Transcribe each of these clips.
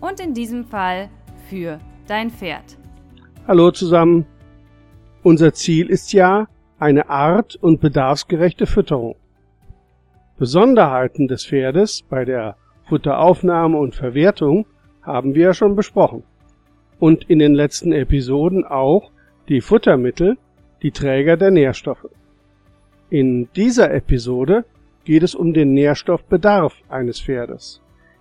Und in diesem Fall für dein Pferd. Hallo zusammen. Unser Ziel ist ja eine art- und bedarfsgerechte Fütterung. Besonderheiten des Pferdes bei der Futteraufnahme und Verwertung haben wir ja schon besprochen. Und in den letzten Episoden auch die Futtermittel, die Träger der Nährstoffe. In dieser Episode geht es um den Nährstoffbedarf eines Pferdes.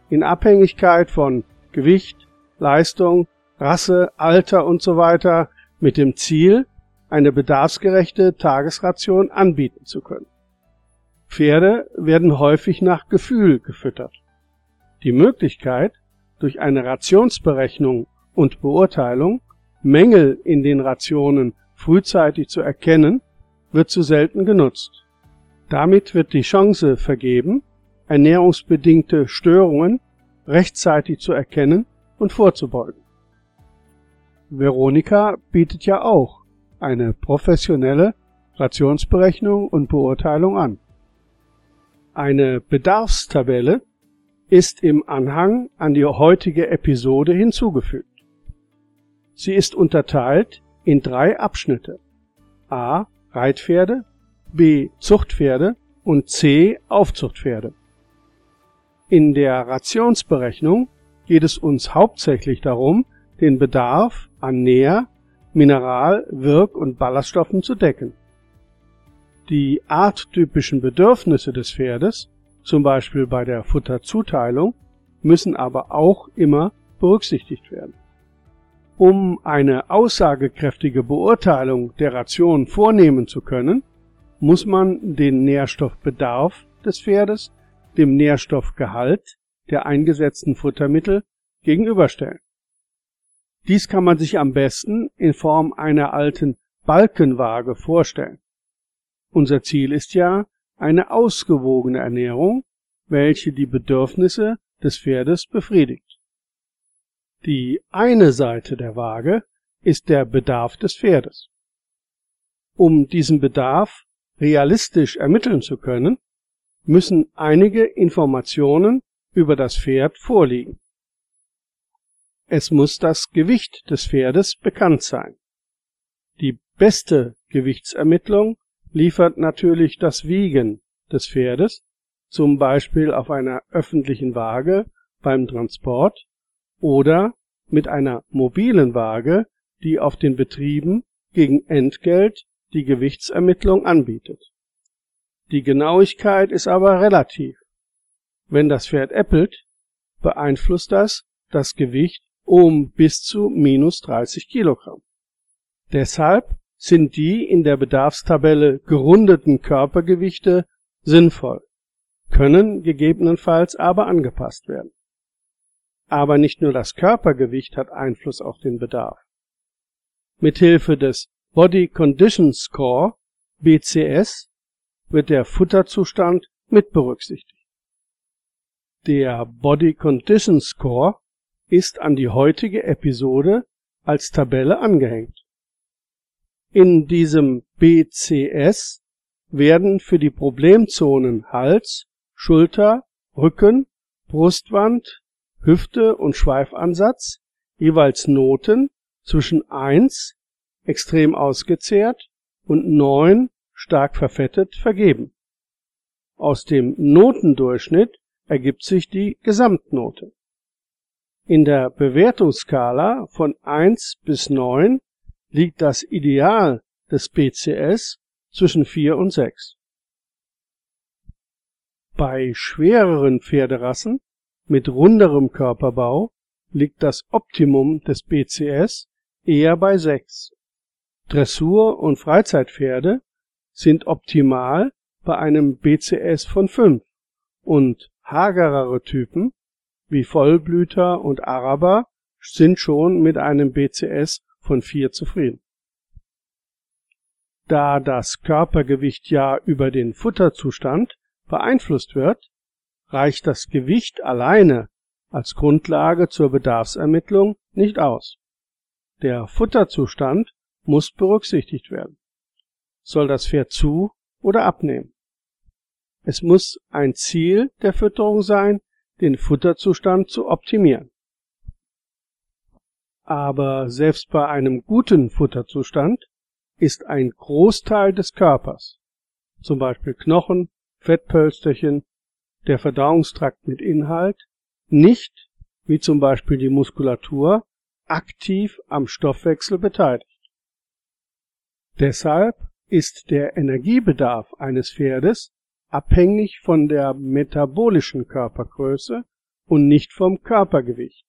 In Abhängigkeit von Gewicht, Leistung, Rasse, Alter und so weiter mit dem Ziel, eine bedarfsgerechte Tagesration anbieten zu können. Pferde werden häufig nach Gefühl gefüttert. Die Möglichkeit, durch eine Rationsberechnung und Beurteilung Mängel in den Rationen frühzeitig zu erkennen, wird zu selten genutzt. Damit wird die Chance vergeben, ernährungsbedingte Störungen rechtzeitig zu erkennen und vorzubeugen. Veronika bietet ja auch eine professionelle Rationsberechnung und Beurteilung an. Eine Bedarfstabelle ist im Anhang an die heutige Episode hinzugefügt. Sie ist unterteilt in drei Abschnitte. A. Reitpferde, B. Zuchtpferde und C. Aufzuchtpferde. In der Rationsberechnung geht es uns hauptsächlich darum, den Bedarf an Nähr-, Mineral-, Wirk- und Ballaststoffen zu decken. Die arttypischen Bedürfnisse des Pferdes, zum Beispiel bei der Futterzuteilung, müssen aber auch immer berücksichtigt werden. Um eine aussagekräftige Beurteilung der Ration vornehmen zu können, muss man den Nährstoffbedarf des Pferdes dem Nährstoffgehalt der eingesetzten Futtermittel gegenüberstellen. Dies kann man sich am besten in Form einer alten Balkenwaage vorstellen. Unser Ziel ist ja eine ausgewogene Ernährung, welche die Bedürfnisse des Pferdes befriedigt. Die eine Seite der Waage ist der Bedarf des Pferdes. Um diesen Bedarf realistisch ermitteln zu können, müssen einige Informationen über das Pferd vorliegen. Es muss das Gewicht des Pferdes bekannt sein. Die beste Gewichtsermittlung liefert natürlich das Wiegen des Pferdes, zum Beispiel auf einer öffentlichen Waage beim Transport oder mit einer mobilen Waage, die auf den Betrieben gegen Entgelt die Gewichtsermittlung anbietet. Die Genauigkeit ist aber relativ. Wenn das Pferd äppelt, beeinflusst das das Gewicht um bis zu minus 30 Kilogramm. Deshalb sind die in der Bedarfstabelle gerundeten Körpergewichte sinnvoll, können gegebenenfalls aber angepasst werden. Aber nicht nur das Körpergewicht hat Einfluss auf den Bedarf. Mithilfe des Body Condition Score BCS wird der Futterzustand mit berücksichtigt. Der Body Condition Score ist an die heutige Episode als Tabelle angehängt. In diesem BCS werden für die Problemzonen Hals, Schulter, Rücken, Brustwand, Hüfte und Schweifansatz jeweils Noten zwischen 1 extrem ausgezehrt und 9 stark verfettet vergeben. Aus dem Notendurchschnitt ergibt sich die Gesamtnote. In der Bewertungsskala von 1 bis 9 liegt das Ideal des BCS zwischen 4 und 6. Bei schwereren Pferderassen mit runderem Körperbau liegt das Optimum des BCS eher bei 6. Dressur- und Freizeitpferde sind optimal bei einem BCS von 5 und hagerere Typen wie Vollblüter und Araber sind schon mit einem BCS von 4 zufrieden. Da das Körpergewicht ja über den Futterzustand beeinflusst wird, reicht das Gewicht alleine als Grundlage zur Bedarfsermittlung nicht aus. Der Futterzustand muss berücksichtigt werden. Soll das Pferd zu oder abnehmen? Es muss ein Ziel der Fütterung sein, den Futterzustand zu optimieren. Aber selbst bei einem guten Futterzustand ist ein Großteil des Körpers, zum Beispiel Knochen, Fettpölsterchen, der Verdauungstrakt mit Inhalt, nicht, wie zum Beispiel die Muskulatur, aktiv am Stoffwechsel beteiligt. Deshalb ist der Energiebedarf eines Pferdes abhängig von der metabolischen Körpergröße und nicht vom Körpergewicht.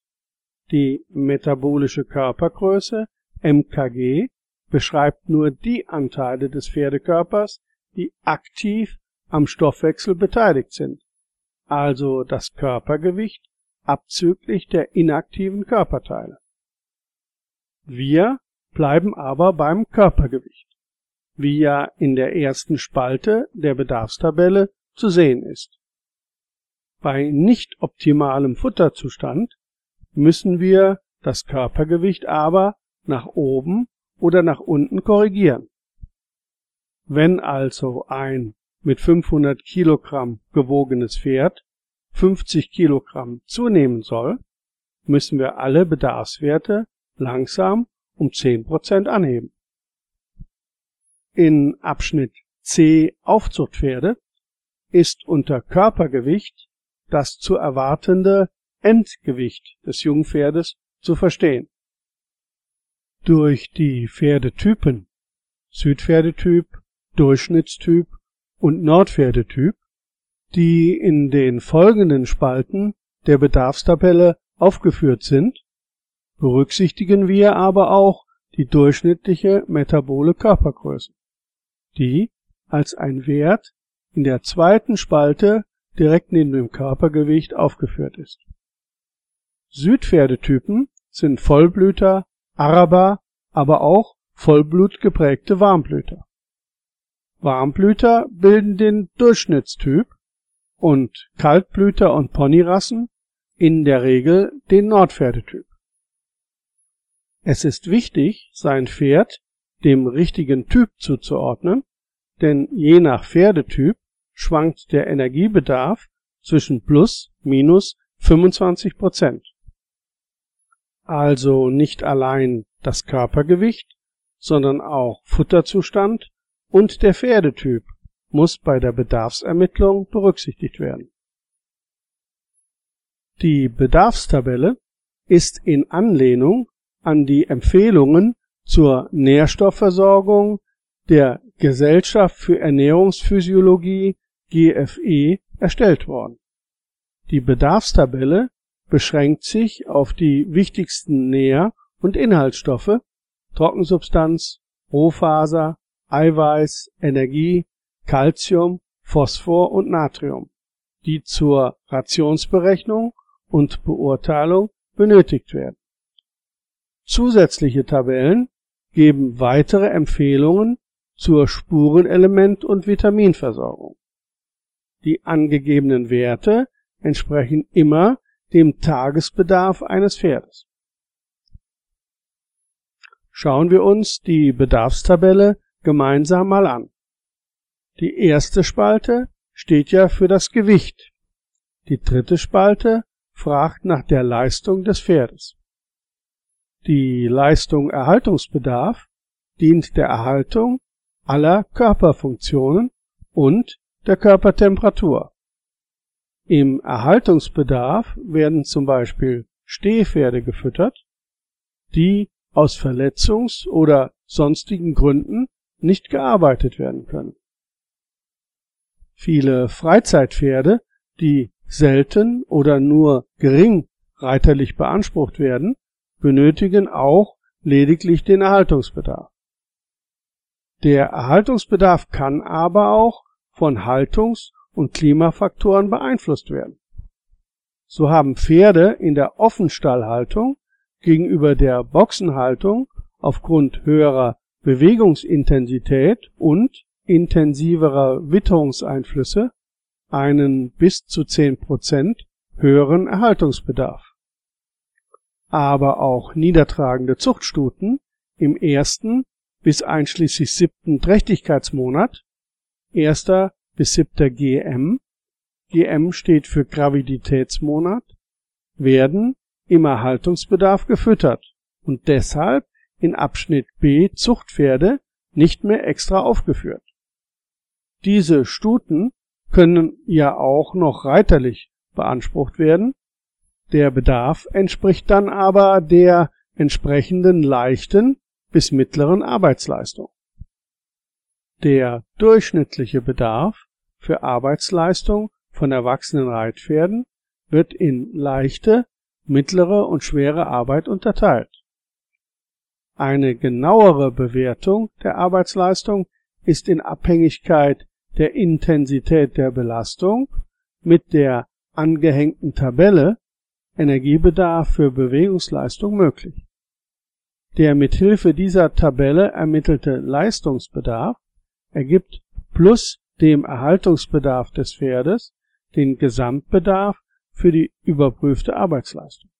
Die metabolische Körpergröße MKG beschreibt nur die Anteile des Pferdekörpers, die aktiv am Stoffwechsel beteiligt sind, also das Körpergewicht abzüglich der inaktiven Körperteile. Wir bleiben aber beim Körpergewicht, wie ja in der ersten Spalte der Bedarfstabelle zu sehen ist. Bei nicht optimalem Futterzustand müssen wir das Körpergewicht aber nach oben oder nach unten korrigieren. Wenn also ein mit 500 Kilogramm gewogenes Pferd 50 Kilogramm zunehmen soll, müssen wir alle Bedarfswerte langsam um 10 Prozent anheben. In Abschnitt C Aufzuchtpferde ist unter Körpergewicht das zu erwartende Endgewicht des Jungpferdes zu verstehen. Durch die Pferdetypen Südpferdetyp, Durchschnittstyp und Nordpferdetyp, die in den folgenden Spalten der Bedarfstabelle aufgeführt sind, berücksichtigen wir aber auch die durchschnittliche metabole Körpergröße, die als ein Wert in der zweiten Spalte direkt neben dem Körpergewicht aufgeführt ist. Südpferdetypen sind Vollblüter, Araber, aber auch vollblutgeprägte Warmblüter. Warmblüter bilden den Durchschnittstyp und Kaltblüter und Ponyrassen in der Regel den Nordpferdetyp. Es ist wichtig, sein Pferd dem richtigen Typ zuzuordnen, denn je nach Pferdetyp schwankt der Energiebedarf zwischen plus minus 25 Prozent. Also nicht allein das Körpergewicht, sondern auch Futterzustand und der Pferdetyp muss bei der Bedarfsermittlung berücksichtigt werden. Die Bedarfstabelle ist in Anlehnung an die Empfehlungen zur Nährstoffversorgung der Gesellschaft für Ernährungsphysiologie GFE erstellt worden. Die Bedarfstabelle beschränkt sich auf die wichtigsten Nähr- und Inhaltsstoffe Trockensubstanz, Rohfaser, Eiweiß, Energie, Calcium, Phosphor und Natrium, die zur Rationsberechnung und Beurteilung benötigt werden. Zusätzliche Tabellen geben weitere Empfehlungen zur Spurenelement- und Vitaminversorgung. Die angegebenen Werte entsprechen immer dem Tagesbedarf eines Pferdes. Schauen wir uns die Bedarfstabelle gemeinsam mal an. Die erste Spalte steht ja für das Gewicht. Die dritte Spalte fragt nach der Leistung des Pferdes. Die Leistung Erhaltungsbedarf dient der Erhaltung aller Körperfunktionen und der Körpertemperatur. Im Erhaltungsbedarf werden zum Beispiel Stehpferde gefüttert, die aus Verletzungs- oder sonstigen Gründen nicht gearbeitet werden können. Viele Freizeitpferde, die selten oder nur gering reiterlich beansprucht werden, benötigen auch lediglich den Erhaltungsbedarf. Der Erhaltungsbedarf kann aber auch von Haltungs- und Klimafaktoren beeinflusst werden. So haben Pferde in der Offenstallhaltung gegenüber der Boxenhaltung aufgrund höherer Bewegungsintensität und intensiverer Witterungseinflüsse einen bis zu 10% höheren Erhaltungsbedarf. Aber auch niedertragende Zuchtstuten im ersten bis einschließlich siebten Trächtigkeitsmonat, erster bis siebter GM, GM steht für Graviditätsmonat, werden im Erhaltungsbedarf gefüttert und deshalb in Abschnitt B Zuchtpferde nicht mehr extra aufgeführt. Diese Stuten können ja auch noch reiterlich beansprucht werden, der Bedarf entspricht dann aber der entsprechenden leichten bis mittleren Arbeitsleistung. Der durchschnittliche Bedarf für Arbeitsleistung von erwachsenen Reitpferden wird in leichte, mittlere und schwere Arbeit unterteilt. Eine genauere Bewertung der Arbeitsleistung ist in Abhängigkeit der Intensität der Belastung mit der angehängten Tabelle Energiebedarf für Bewegungsleistung möglich. Der mit Hilfe dieser Tabelle ermittelte Leistungsbedarf ergibt plus dem Erhaltungsbedarf des Pferdes den Gesamtbedarf für die überprüfte Arbeitsleistung.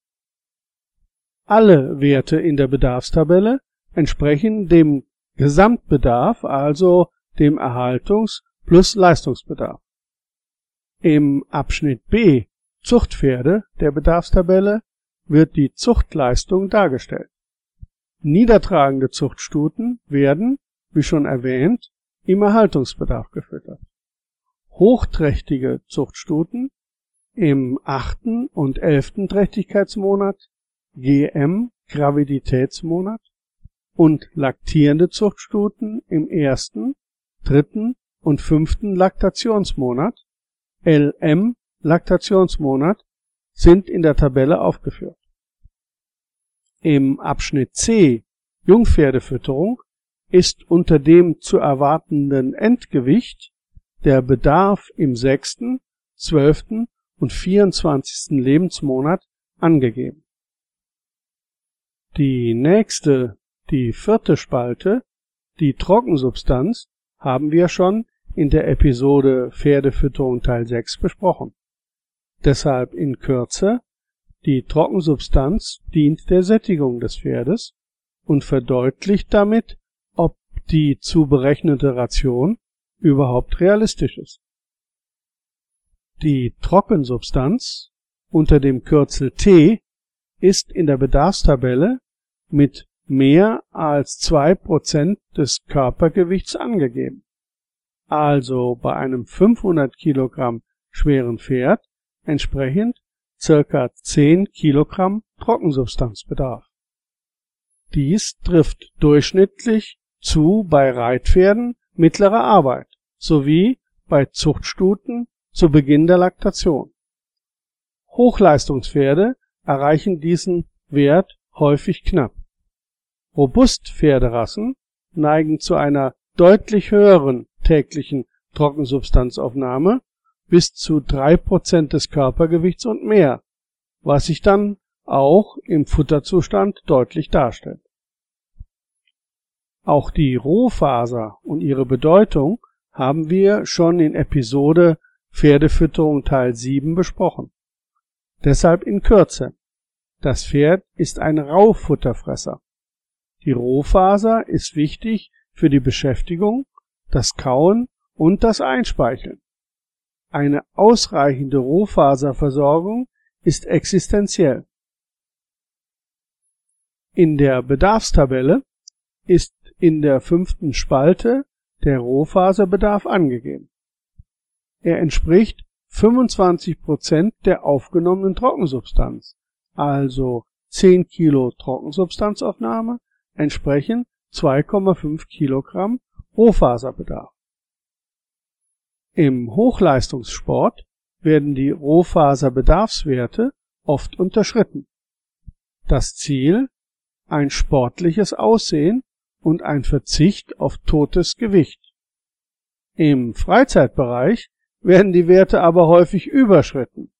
Alle Werte in der Bedarfstabelle entsprechen dem Gesamtbedarf, also dem Erhaltungs- plus Leistungsbedarf. Im Abschnitt B Zuchtpferde der Bedarfstabelle wird die Zuchtleistung dargestellt. Niedertragende Zuchtstuten werden, wie schon erwähnt, im Erhaltungsbedarf gefüttert. Hochträchtige Zuchtstuten im achten und elften Trächtigkeitsmonat, GM Graviditätsmonat und laktierende Zuchtstuten im ersten, dritten und fünften Laktationsmonat, LM Laktationsmonat, sind in der Tabelle aufgeführt. Im Abschnitt C Jungpferdefütterung ist unter dem zu erwartenden Endgewicht der Bedarf im sechsten, zwölften und vierundzwanzigsten Lebensmonat angegeben. Die nächste, die vierte Spalte, die Trockensubstanz, haben wir schon in der Episode Pferdefütterung Teil 6 besprochen. Deshalb in Kürze, die Trockensubstanz dient der Sättigung des Pferdes und verdeutlicht damit, ob die zu berechnete Ration überhaupt realistisch ist. Die Trockensubstanz unter dem Kürzel T ist in der Bedarfstabelle mit mehr als zwei Prozent des Körpergewichts angegeben. Also bei einem 500 Kilogramm schweren Pferd entsprechend circa 10 Kilogramm Trockensubstanzbedarf. Dies trifft durchschnittlich zu bei Reitpferden mittlerer Arbeit sowie bei Zuchtstuten zu Beginn der Laktation. Hochleistungspferde erreichen diesen Wert häufig knapp. Robustpferderassen neigen zu einer deutlich höheren täglichen Trockensubstanzaufnahme bis zu drei Prozent des Körpergewichts und mehr, was sich dann auch im Futterzustand deutlich darstellt. Auch die Rohfaser und ihre Bedeutung haben wir schon in Episode Pferdefütterung Teil 7 besprochen. Deshalb in Kürze. Das Pferd ist ein Rauffutterfresser. Die Rohfaser ist wichtig für die Beschäftigung, das Kauen und das Einspeicheln. Eine ausreichende Rohfaserversorgung ist existenziell. In der Bedarfstabelle ist in der fünften Spalte der Rohfaserbedarf angegeben. Er entspricht 25 Prozent der aufgenommenen Trockensubstanz, also 10 Kilo Trockensubstanzaufnahme entsprechen 2,5 Kilogramm Rohfaserbedarf. Im Hochleistungssport werden die Rohfaserbedarfswerte oft unterschritten. Das Ziel ein sportliches Aussehen und ein Verzicht auf totes Gewicht. Im Freizeitbereich werden die Werte aber häufig überschritten.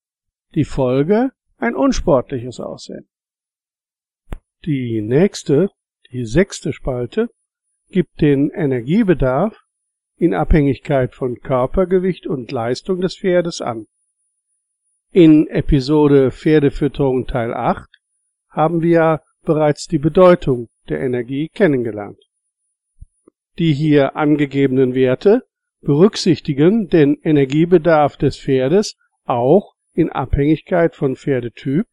Die Folge ein unsportliches Aussehen. Die nächste, die sechste Spalte, gibt den Energiebedarf in Abhängigkeit von Körpergewicht und Leistung des Pferdes an. In Episode Pferdefütterung Teil 8 haben wir bereits die Bedeutung der Energie kennengelernt. Die hier angegebenen Werte berücksichtigen den Energiebedarf des Pferdes auch in Abhängigkeit von Pferdetyp,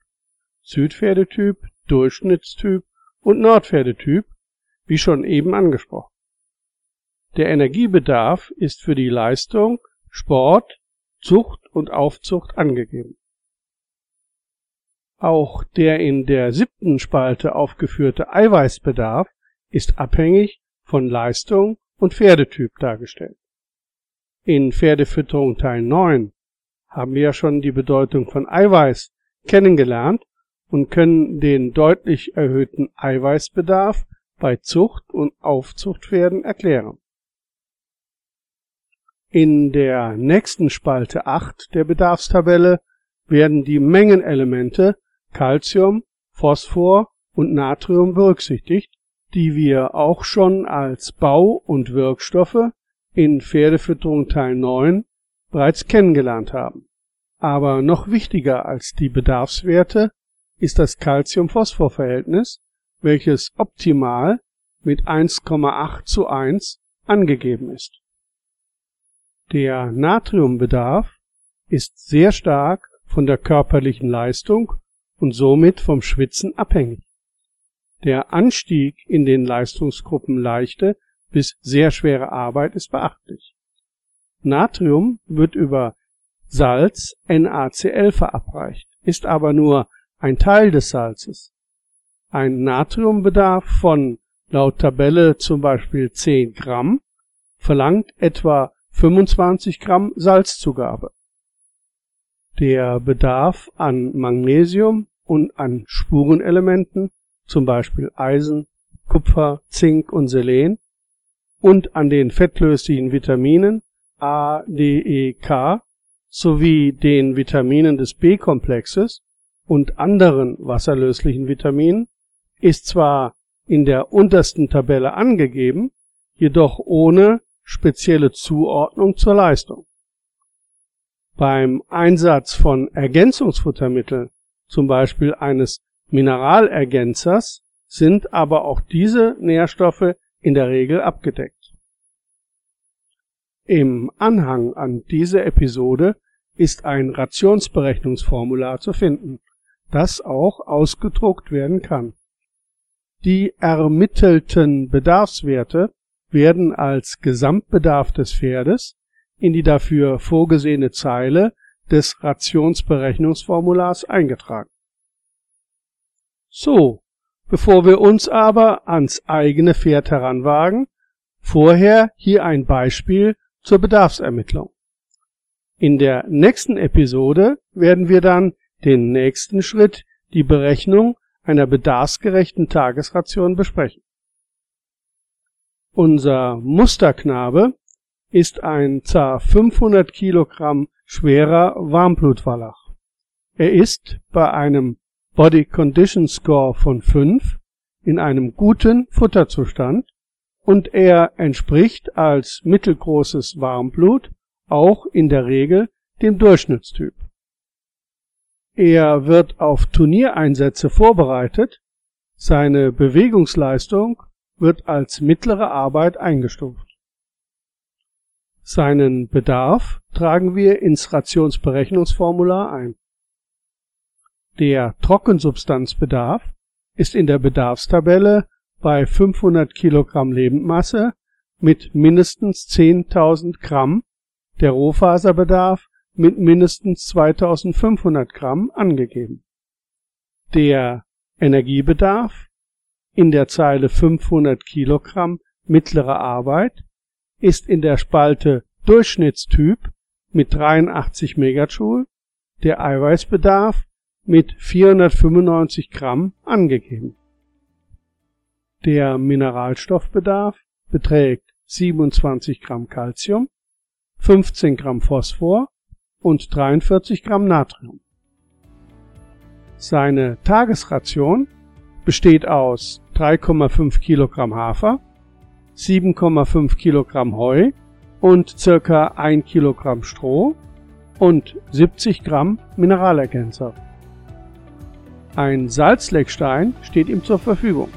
Südpferdetyp, Durchschnittstyp und Nordpferdetyp, wie schon eben angesprochen. Der Energiebedarf ist für die Leistung, Sport, Zucht und Aufzucht angegeben. Auch der in der siebten Spalte aufgeführte Eiweißbedarf ist abhängig von Leistung und Pferdetyp dargestellt. In Pferdefütterung Teil 9 haben wir ja schon die Bedeutung von Eiweiß kennengelernt und können den deutlich erhöhten Eiweißbedarf bei Zucht- und Aufzuchtpferden erklären. In der nächsten Spalte 8 der Bedarfstabelle werden die Mengenelemente Calcium, Phosphor und Natrium berücksichtigt, die wir auch schon als Bau- und Wirkstoffe in Pferdefütterung Teil 9 bereits kennengelernt haben. Aber noch wichtiger als die Bedarfswerte ist das Calcium-Phosphor-Verhältnis, welches optimal mit 1,8 zu 1 angegeben ist. Der Natriumbedarf ist sehr stark von der körperlichen Leistung und somit vom Schwitzen abhängig. Der Anstieg in den Leistungsgruppen leichte bis sehr schwere Arbeit ist beachtlich. Natrium wird über Salz NaCl verabreicht, ist aber nur ein Teil des Salzes. Ein Natriumbedarf von laut Tabelle zum Beispiel 10 Gramm verlangt etwa 25 Gramm Salzzugabe. Der Bedarf an Magnesium und an Spurenelementen, zum Beispiel Eisen, Kupfer, Zink und Selen, und an den fettlöslichen Vitaminen A, D, E, K sowie den Vitaminen des B-Komplexes und anderen wasserlöslichen Vitaminen ist zwar in der untersten Tabelle angegeben, jedoch ohne spezielle Zuordnung zur Leistung. Beim Einsatz von Ergänzungsfuttermitteln, zum Beispiel eines Mineralergänzers, sind aber auch diese Nährstoffe in der Regel abgedeckt. Im Anhang an diese Episode ist ein Rationsberechnungsformular zu finden, das auch ausgedruckt werden kann. Die ermittelten Bedarfswerte werden als Gesamtbedarf des Pferdes in die dafür vorgesehene Zeile des Rationsberechnungsformulars eingetragen. So, bevor wir uns aber ans eigene Pferd heranwagen, vorher hier ein Beispiel zur Bedarfsermittlung. In der nächsten Episode werden wir dann den nächsten Schritt, die Berechnung einer bedarfsgerechten Tagesration besprechen. Unser Musterknabe ist ein zar 500 Kilogramm schwerer Warmblutwallach. Er ist bei einem Body Condition Score von 5 in einem guten Futterzustand und er entspricht als mittelgroßes Warmblut auch in der Regel dem Durchschnittstyp. Er wird auf Turniereinsätze vorbereitet, seine Bewegungsleistung wird als mittlere Arbeit eingestuft. Seinen Bedarf tragen wir ins Rationsberechnungsformular ein. Der Trockensubstanzbedarf ist in der Bedarfstabelle bei 500 Kilogramm Lebendmasse mit mindestens 10.000 Gramm, der Rohfaserbedarf mit mindestens 2500 Gramm angegeben. Der Energiebedarf in der Zeile 500 Kilogramm mittlere Arbeit ist in der Spalte Durchschnittstyp mit 83 Megajoule, der Eiweißbedarf mit 495 Gramm angegeben. Der Mineralstoffbedarf beträgt 27 Gramm Calcium, 15 Gramm Phosphor und 43 Gramm Natrium. Seine Tagesration besteht aus 3,5 Kilogramm Hafer, 7,5 Kilogramm Heu und circa 1 Kilogramm Stroh und 70 Gramm Mineralergänzer. Ein Salzleckstein steht ihm zur Verfügung.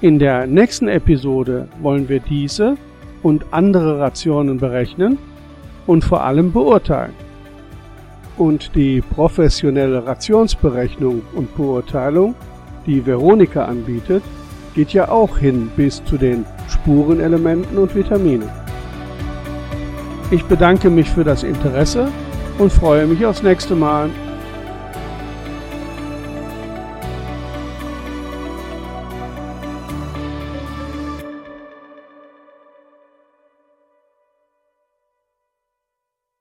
In der nächsten Episode wollen wir diese und andere Rationen berechnen und vor allem beurteilen. Und die professionelle Rationsberechnung und Beurteilung, die Veronika anbietet, geht ja auch hin bis zu den Spurenelementen und Vitaminen. Ich bedanke mich für das Interesse und freue mich aufs nächste Mal.